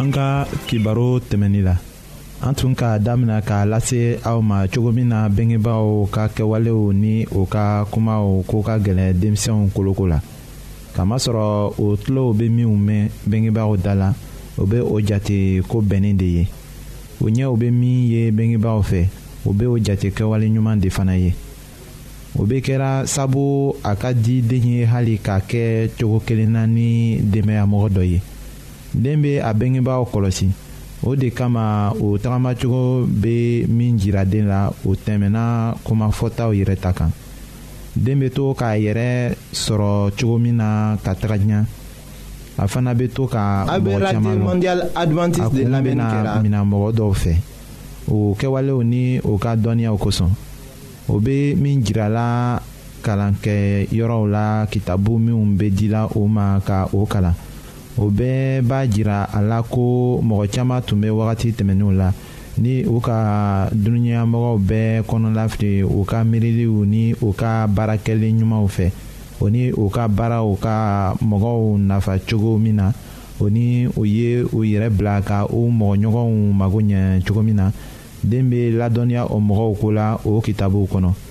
an ka kibaro tɛmɛni la an tun k'a damina k'a lase aw ma cogo min na bengebaaw ka kɛwalew ni o ka kumaw ko ka gɛlɛn denmisɛnw koloko la kamasɔrɔ o tulow bɛ minnu mɛn bengebaaw da la o bɛ o jate ko bɛnnen de ye o ɲɛw bɛ min ye bengebaaw fɛ o bɛ o jate kɛwale ɲuman de fana ye o bɛ kɛra sabu a ka di den ye hali k'a kɛ cogo kelen na ni denbayamɔgɔ dɔ ye den bɛ a bengebaaw kɔlɔsi o de kama o tagamacogo bɛ min jira den la o tɛmɛnna komafɔtaw yɛrɛ ta kan. den bɛ to k'a yɛrɛ sɔrɔ cogo min na ka taga ɲɛ a fana bɛ to ka mɔgɔ caman lɔ a kun bɛna minɛ mɔgɔ dɔw fɛ o kɛwalew ni o ka dɔnniyaw kosɔn o bɛ min jirala kalan kɛ yɔrɔw la kitabu minnu bɛ dila o ma ka o kalan o bɛɛ b'a jira a la ko mɔgɔ caman tun bɛ wagati tɛmɛnenw la ni u ka dununyamɔgɔw bɛɛ kɔnɔlafili u ka miiriliw ni u ka baarakɛli ɲumanw fɛ o ni u ka baaraw ka mɔgɔw nafa cogo min na o ni u ye u yɛrɛ bila ka u mɔgɔɲɔgɔnw mago ɲɛ cogo min na den bɛ ladɔnniya o mɔgɔw ko la o kitabuw kɔnɔ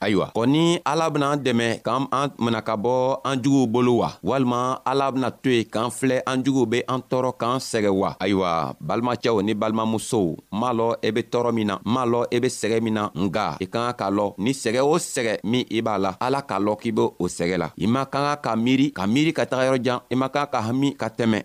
ayiwa kɔ ni ala bena an dɛmɛ k'an an mina ka bɔ an juguw bolo wa walima ala bena to ye k'an filɛ an juguw be an tɔɔrɔ k'an sɛgɛ wa ayiwa balimacɛw ni balimamusow n m'a lɔ i e be tɔɔrɔ min na n m'a lɔ i e be sɛgɛ min na nga i ka ka k'a lɔ ni sɛgɛ o sɛgɛ min i b'a la ala k'a lɔ k'i be o sɛgɛ la i man ka ka ka miiri ka miiri ka taga yɔrɔ jan i man ka ka hami ka tɛmɛ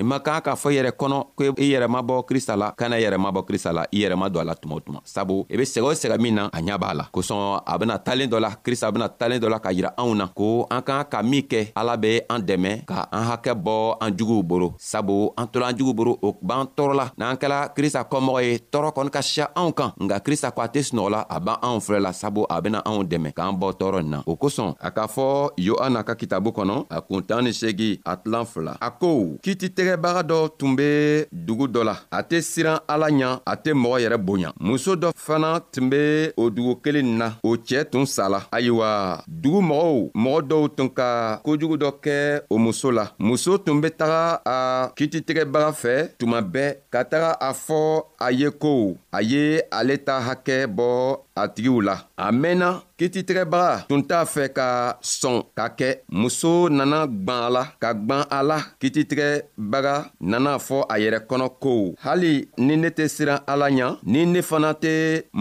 i man kan k'a fɔ i yɛrɛ kɔnɔ ko i yɛrɛ ma bɔ krista la kana yɛrɛ ma bɔ krista la i yɛrɛ ma don a la tuma o tuma sabu i be sɛgɛ o sɛgɛ min na a ɲa b'a la kosɔn a bena talen dɔ la krista bena talen dɔ la ka yira anw na ko an kan ka min kɛ ala be an dɛmɛ ka an hakɛ bɔ an juguw boro sabu an tola an jugu boro o b'an tɔɔrɔ la n'an kɛla krista kɔmɔgɔ ye tɔɔrɔ kɔni ka siya anw kan nka krista ko a tɛ sunɔgɔ la a b'an anw filɛ la sabu a bena anw dɛmɛ k'an bɔ tɔɔrɔ nin na o kosɔn a k'a fɔ yohana ka kitabu kɔnɔ a kun tan ni segi a tilan la a ko kiititɛgɛbaga dɔ tun bɛ dugu dɔ la a tɛ siran ala ɲa a tɛ mɔgɔ yɛrɛ bonya muso dɔ fana tun bɛ o dugu kelen na o cɛɛ tun sala ayiwa dugu mɔgɔw mɔgɔ dɔw tun ka kojugu dɔ kɛ o muso la muso tun bɛ taga a kiititɛgɛbaga fɛ tuma bɛɛ ka taga a fɔ a ye ko a ye ale ta hakɛ bɔ a tigiw la a mɛnna kititigɛbaga tun t'a fɛ ka sɔn ka kɛ muso nana gwan a la ka gwan a la kititigɛbaga nana fɔ a yɛrɛ kɔnɔ ko hali ni ne tɛ siran ala ɲa ni ne fana tɛ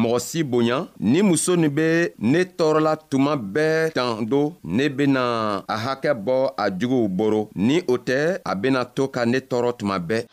mɔgɔ si bonya ni muso nin bɛ ne tɔɔrɔla tuma bɛɛ tan do ne bena a hakɛ bɔ a juguw boro ni o tɛ a bena to ka ne tɔɔrɔ tuma bɛɛ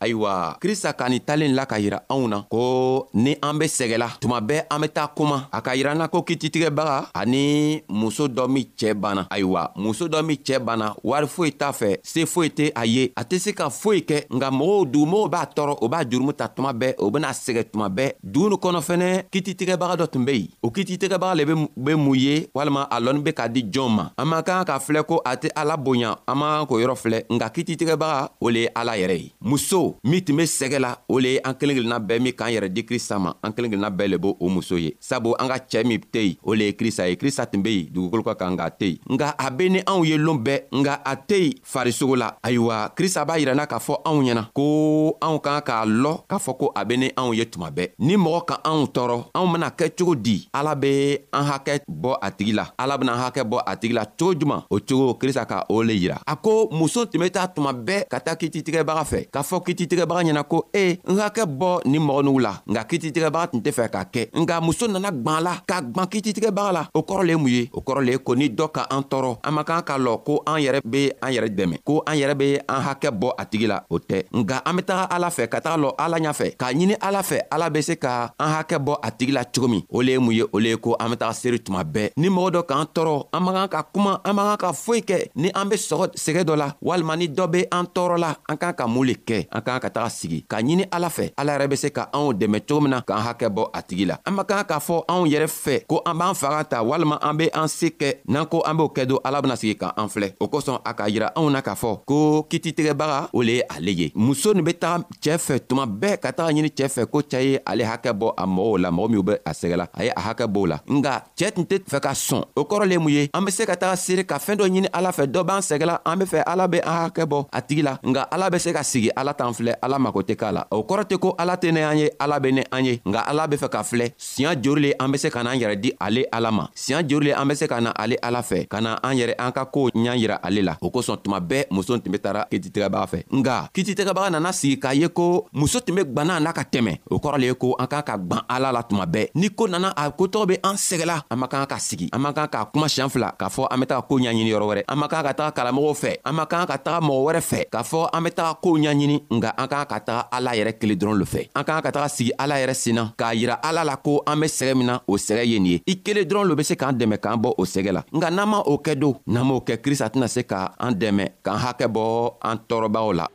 ayiwa krista ka nin talen la ka yira anw na ko ni an be sɛgɛla tuma bɛɛ an be taa kuma a ka yira na ko kititigɛbaga ani muso dɔ min cɛɛ banna ayiwa muso dɔ min cɛɛ banna wari foyi t'a fɛ se foyi tɛ a ye a tɛ se ka foyi kɛ nka mɔgɔw dugumɔgɔw b'a tɔɔrɔ o b'a jurumu ta tuma bɛɛ o bɛna sɛgɛ tuma bɛɛ dugu ni kɔnɔ fɛnɛ kititigɛbaga dɔ tun bɛ yen o kititigɛbaga le bɛ mun ye walima a lɔnni bɛ ka di jɔn ma an man kan ka filɛ ko a tɛ ala bonya an man kan k'o yɔrɔ filɛ nka kititigɛbaga o le ye ala yɛrɛ ye muso min tun bɛ sɛgɛ la o le ye an kelen kelenna bɛɛ min k'an yɛrɛ di krista ma an kelen kelenna bɛɛ le b'o o muso ye sabu an ka cɛɛ min tɛ yen o le ye krista ye krista tun be yen dugukolo ka kan nka a tɛ yen nka a be ni anw ye loon bɛɛ nka a tɛ yen farisogo la ayiwa krista b'a yiranna k'a fɔ anw ɲɛna ko anw kan k'a lɔ k'a fɔ ko a be ni anw ye tuma bɛɛ ni mɔgɔ ka anw tɔɔrɔ anw bena kɛ cogo di ala be an hakɛ bɔ a tigi la ala bena hakɛ bɔ a tigi la cogo juman o cogo krista ka o le yira a ko muso tun be taa tuma bɛɛ ka taa kititigɛbaga fɛ k'a fɔ kititigɛbaga ɲɛna ko e n hakɛ bɔ ni mɔgɔ nugu la nka kititigɛbaga tun tɛ fɛ k'a kɛ nka muso nana gwan la ka gwan kititigɛbaga la o kɔrɔ le mun ye o kɔrɔ le ko ni dɔ ka an tɔɔrɔ an man kan k'a lɔ ko an yɛrɛ be an yɛrɛ dɛmɛ ko an yɛrɛ be an hakɛ bɔ a tigi la o tɛ nka an be taga ala fɛ ka taga lɔ ala ɲa fɛ k'a ɲini ala fɛ ala be se ka an hakɛ bɔ a tigi la cogo min o le ye mun ye o le ye ko an be taga seri tuma bɛɛ ni mɔgɔ dɔ k'an tɔɔrɔ an man kan ka kuma an man kan ka foyi kɛ ni an be sɔgɔ sɛgɛ dɔ la walima ni dɔ be an tɔɔrɔ la an k'an ka mun le kɛ an k'an ka taga sigi k'a ɲini ala fɛ ala yɛrɛ be se ka anw dɛmɛ cogo min na k'an hakɛ bɔ a tigi la an man kan k'a fɔ anw yɛrɛ fɛ ko an b'an faga ta walima an be an se kɛ n'an ko an b'o kɛ don ala bena sigi ka an filɛ o kosɔn a k'a yira anw na k'a fɔ ko kititigɛbaga o le ye ale ye muso nin be taga cɛɛ fɛ tuma bɛɛ ka taga ɲini cɛɛ fɛ ko cɛɛ ye ale hakɛ bɔ a mɔgɔw la mɔgɔ minw be a sɛgɛ la a ye a hakɛ b'o la nga cɛɛ tun tɛ fɛ ka sɔn o kɔrɔ le mun ye an be se ka taga seere ka fɛɛn dɔ ɲini ala fɛ dɔ b'an sɛgɛla an be fɛ ala be an hakɛ bɔ a tigi la nka ala be se ka sigi ala t'an filɛ ala mako tɛ k'a la o kɔrɔ tɛ ko ala tɛ ne an ye ala be ne an ye nka ala be fɛ ka filɛ siɲa jori le an be se ka n'an yɛrɛ di ale ala ma siɲa jori le an be se ka na ale ala fɛ ka na an yɛrɛ an ka koo ɲa yira ale la o kosɔn tuma bɛɛ muso tun be tara kititigɛbaga fɛ nka kititigɛbaga nana sigi k'a ye ko muso tun be gwanna n'a ka tɛmɛ o kɔrɔ le ye ko an k'an ka gwan ala la tuma bɛɛ ni ko nana a kotɔgɔ be an sɛgɛla an man kan ka sigi an man kan k'a kuma siɲan fila k'a fɔ an be taga koo ɲaɲini yɔrɔ wɛrɛ an man kan ka taga kalamɔgɔw fɛ an man kan ka taga mɔgɔ wɛrɛ fɛ k'a fɔ an be taga koo ɲaɲini nga an k'an ka taga ala yɛrɛ kelen dɔrɔn lo fɛ an k'an ka taga sigi ala yɛrɛ senna k'a yira ala la ko an be sɛgɛ min na o sɛgɛ ye nin ye i kelen dɔrɔn lo be se k'an dɛmɛ k'an bɔ o sɛgɛ la nka n'an ma o kɛ don n'an m'o kɛ krista tɛna se ka an dɛmɛ k'an hakɛ bɔ an tɔɔrɔbagaw la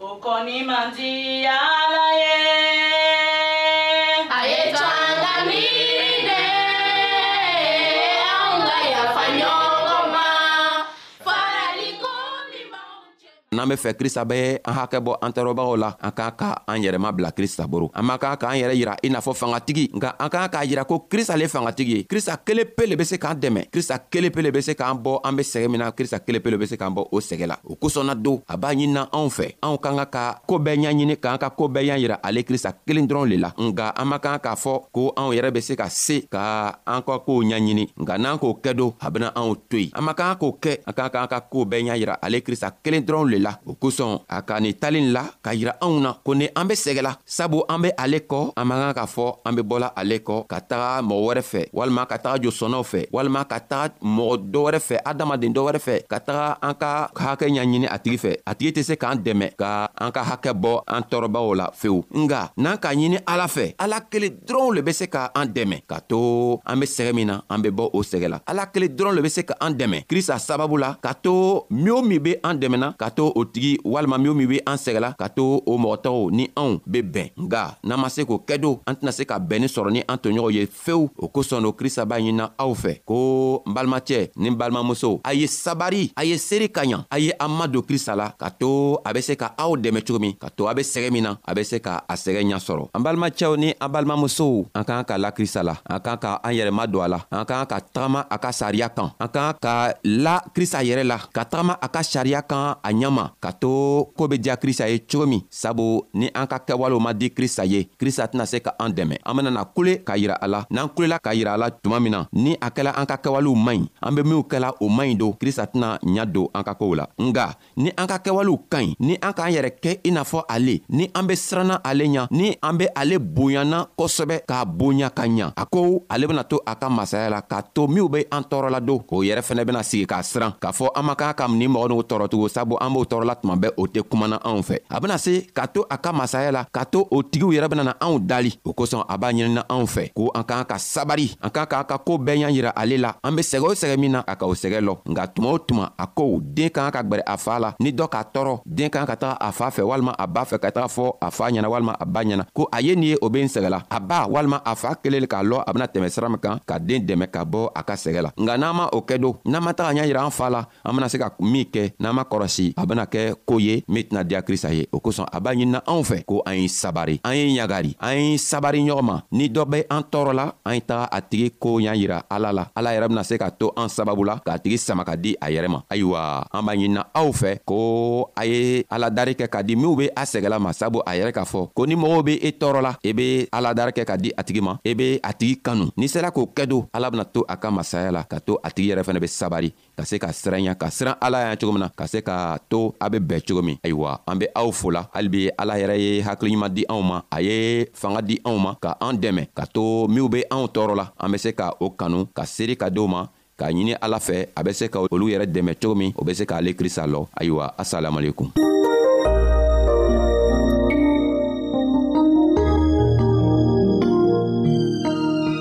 Ukoni manjia laye. Ayetwangamide, aunga yafanyongoma, faralikoni mauche. n'an bɛ fɛ krista bɛ an hakɛ bɔ an tɔɔrɔbagaw la an k'a ka an yɛrɛ mabila krista boro an man kan k'an yɛrɛ yira i n'a fɔ fangatigi nka an k'an k'a yira ko krista le fangatigi ye krista kelen pe le bɛ se k'an dɛmɛ krista kelen pe le bɛ se k'an bɔ an bɛ sɛgɛ min na krista kelen pe le bɛ se k'an bɔ o sɛgɛ la o kosɔn na don a b'a ɲinina anw fɛ anw ka ka ka koo bɛɛ ɲaɲini k'an ka koo bɛɛ y'a yira ale krista kelen dɔrɔn le la nka an man kan k'a fɔ ko anw yɛrɛ be se ka se ka an ka koow ɲaɲini nka n'an k'o kɛ don a bena anw to yen an man kan k'o kɛ an ka k'an ka koo bɛɛ y'a yira ale krista kelen dɔrɔn le la o kosɔn a ka ni talen la k'a yira anw na ko ni an be sɛgɛla sabu an be ale kɔ an man kan k'a fɔ an be bɔla ale kɔ ka taga mɔgɔ wɛrɛ fɛ walima ka taga josɔnnaw fɛ walima ka taga mɔgɔ dɔ wɛrɛ fɛ adamaden dɔ wɛrɛ fɛ ka taga an ka hakɛ ɲaɲini a tigi fɛ a tigi tɛ se k'an dɛmɛ ka an ka hakɛ bɔ an tɔɔrɔbaw la fewu nga n'an k'a ɲini ala fɛ ala kelen dɔrɔnw le bɛ se ka an dɛmɛ ka to an be sɛgɛ min na an be bɔ o sɛgɛ la ala kelen dɔrɔn le bɛ se ka an dɛmɛ krista sababu la ka to min o min be an dɛmɛna ka to o tigi walima min o min be an sɛgɛ la ka to o mɔgɔ tɔgɔw ni anw be bɛn nga n'an ma se k'o kɛ don an tɛna se ka bɛnni sɔrɔ ni an toɲɔgɔn ye fewu o kosɔn o krista b'a ɲinina aw fɛ ko n balimacɛ ni n balimamusow a ye sabari a ye seeri ka ɲa a ye an madon krista la ka to a be se ka aw dɛmɛ cogo min ka to a be sɛgɛ min na a be se ka a sɛgɛ ɲa sɔrɔ an balimacɛw ni an balimamusow an k'an ka la krista la an k'an ka an yɛrɛma don a la an k'an ka tagama a ka sariya kan an k'an ka la krista yɛrɛ la ka tagama a ka sariya kan a ɲama ka to koo be diya krista ye cogo min sabu ni an ka kɛwalew ma di krista ye krista tɛna se ka an dɛmɛ an benana kule k'a yira a la n'an kulela k'a yira a la tuma min na ni a kɛla an ka kɛwalew man ɲi an be minw kɛla o man ɲi don krista tɛna ɲa don an ka koow la nga ni an ka kɛwalew ka ɲi ni an k'an yɛrɛ kɛ i n'a fɔ ale ni an be siranna ale ɲa ni an be ale bonyana kosɛbɛ k'a bonya ka ɲa a ko ale bena to a ka masaya la k'a to minw be an tɔɔrɔla don o yɛrɛ fɛnɛ bena sigi k'a siran k'a fɔ an man kan ka ni mɔgɔ n'u tɔɔrɔtugun sabu an b'o tɔɔrɔla tuma bɛɛ o tɛ kumana anw fɛ a bena se k'a to a ka masaya la k'a to o tigiw yɛrɛ benana anw dali o kosɔn a b'a ɲinina anw fɛ ko an k'an ka sabari an k'a k'a ka koo bɛɛ ɲa yira ale la an be sɛgɛ o sɛgɛ min na a ka o sɛgɛ lɔ nka tuma o tuma a ko den ka kan ka gwɛrɛ a faa la ni dɔ k'a tɔɔrɔ den ka kan ka taga a faa fɛ walima a b'a fɛ ka taga fɔ a faa ɲɛna walima a ba ɲɛna ko a ye nin ye o be n sɛgɛ la a ba walima a faa kelen le k'a lɔ a bena tɛmɛ sira min kan ka den dɛmɛ ka bɔ a ka sɛgɛ la nka n'an ma o kɛ don n'an ma taga ɲa yira an faa la an bena se ka min kɛ n'an ma kɔrɔsi a bena kɛ koo ye min tɛna diya krista ye o kosɔn a b'a ɲinina anw fɛ ko an ye sabari an ye ɲagari an ye sabari ɲɔgɔn ma ni dɔ bɛ an tɔɔrɔ la an ye taga a tigi ko y'an yira ala la ala yɛrɛ bena se ka to an sababu la k'a tigi sama ka di a yɛrɛ ma ayiwa an b'a ɲinina aw fɛ ko a ye aladari kɛ ka di minw be a sɛgɛla ma sabu a yɛrɛ k'a fɔ ko ni mɔgɔw be e tɔɔrɔ la i e be aladari kɛ ka di a tigi ma i e be a tigi kanu n'i sera k'o kɛ don ala bena to a ka masaya la ka to a tigi yɛrɛ fɛnɛ be sabari ka se ka siranya ka siran ala yan cogo min na ka se ka to a be bɛɛ cogo min ayiwa an be aw fola halibi ala yɛrɛ ye hakiliɲuman di anw ma a ye fanga di anw ma ka an dɛmɛ ka to minw be anw tɔɔrɔ la an be se ka o kanu ka seeri ka denw ma k'a ɲini ala fɛ a be se ka olu yɛrɛ dɛmɛ cogo min o be se k'ale krista lɔ ayiwa asalamualekum